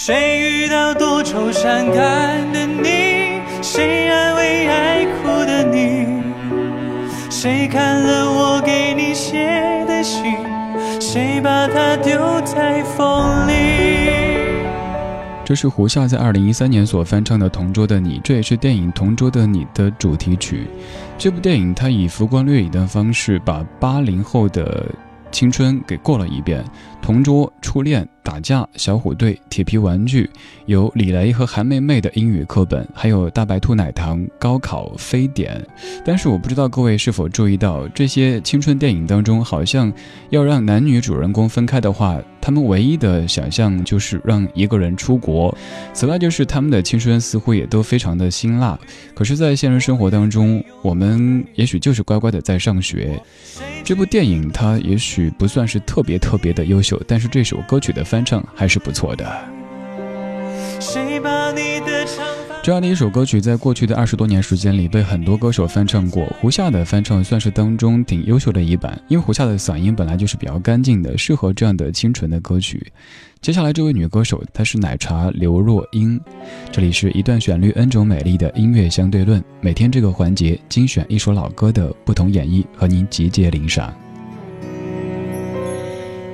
谁遇到多愁善感的你？谁安慰爱哭的你？谁看了我给你写的信？谁把它丢在风里？这是胡夏在二零一三年所翻唱的《同桌的你》，这也是电影《同桌的你》的主题曲。这部电影它以浮光掠影的方式，把八零后的青春给过了一遍，同桌、初恋。打架、小虎队、铁皮玩具，有李雷和韩梅梅的英语课本，还有大白兔奶糖、高考、非典。但是我不知道各位是否注意到，这些青春电影当中，好像要让男女主人公分开的话，他们唯一的想象就是让一个人出国。此外，就是他们的青春似乎也都非常的辛辣。可是，在现实生活当中，我们也许就是乖乖的在上学。这部电影它也许不算是特别特别的优秀，但是这首歌曲的翻翻唱还是不错的。这样的一首歌曲，在过去的二十多年时间里，被很多歌手翻唱过。胡夏的翻唱算是当中挺优秀的一版，因为胡夏的嗓音本来就是比较干净的，适合这样的清纯的歌曲。接下来这位女歌手，她是奶茶刘若英。这里是一段旋律，n 种美丽的音乐相对论。每天这个环节，精选一首老歌的不同演绎，和您集结领赏。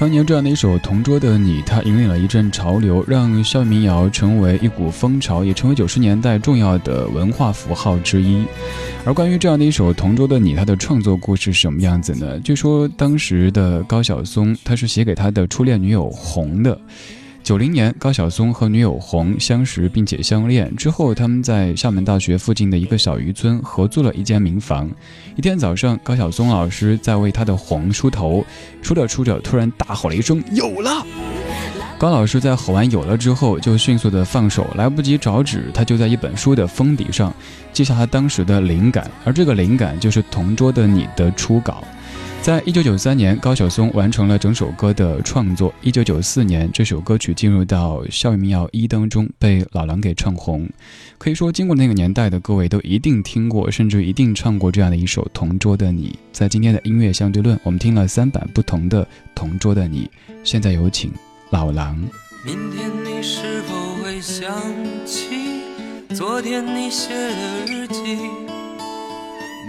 当年这样的一首《同桌的你》，它引领了一阵潮流，让校园民谣成为一股风潮，也成为九十年代重要的文化符号之一。而关于这样的一首《同桌的你》，它的创作故事是什么样子呢？据说当时的高晓松，他是写给他的初恋女友红的。九零年，高晓松和女友红相识并且相恋之后，他们在厦门大学附近的一个小渔村合租了一间民房。一天早上，高晓松老师在为他的红梳头，梳着梳着，突然大吼了一声：“有了！”高老师在吼完“有了”之后，就迅速的放手，来不及找纸，他就在一本书的封底上记下他当时的灵感，而这个灵感就是《同桌的你》的初稿。在一九九三年，高晓松完成了整首歌的创作。一九九四年，这首歌曲进入到校园民谣一当中，被老狼给唱红。可以说，经过那个年代的各位都一定听过，甚至一定唱过这样的一首《同桌的你》。在今天的音乐相对论，我们听了三版不同的《同桌的你》。现在有请老狼。明天你是否会想起昨天你写的日记？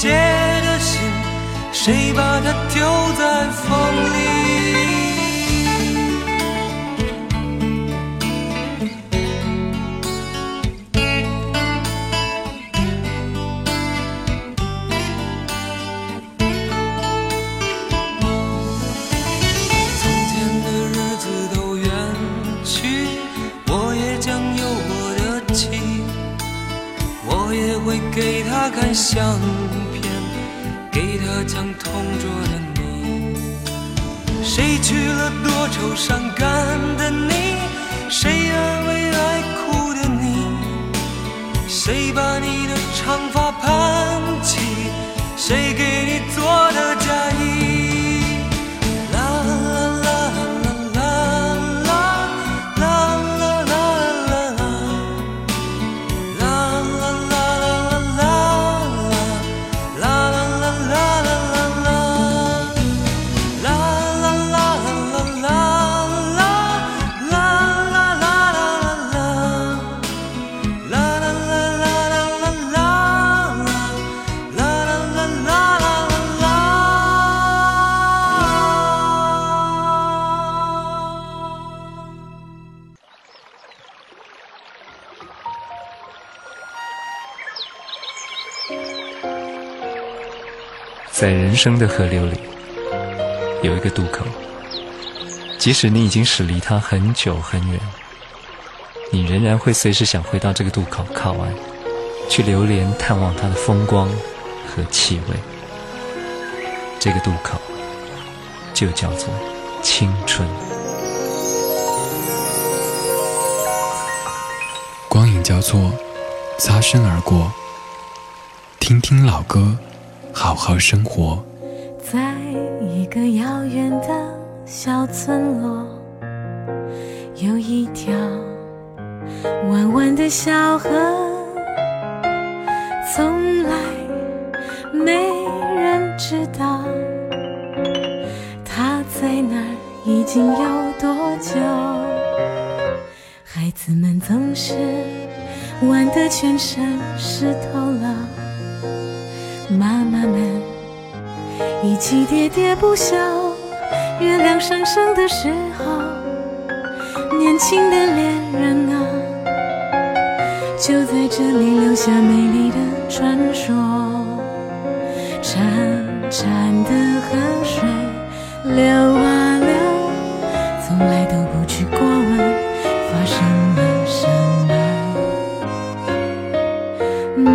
写的信？谁把它丢在风里？愁伤感。在人生的河流里，有一个渡口，即使你已经驶离它很久很远，你仍然会随时想回到这个渡口靠岸，去流连探望它的风光和气味。这个渡口就叫做青春。光影交错，擦身而过。听听老歌，好好生活。在一个遥远的小村落，有一条弯弯的小河，从来没人知道它在哪儿已经有多久。孩子们总是玩得全身湿透了，妈妈们一起喋喋不休月亮上升的时候年轻的恋人啊就在这里留下美丽的传说。潺潺的河水流啊流从来都不去过问发生了什么。我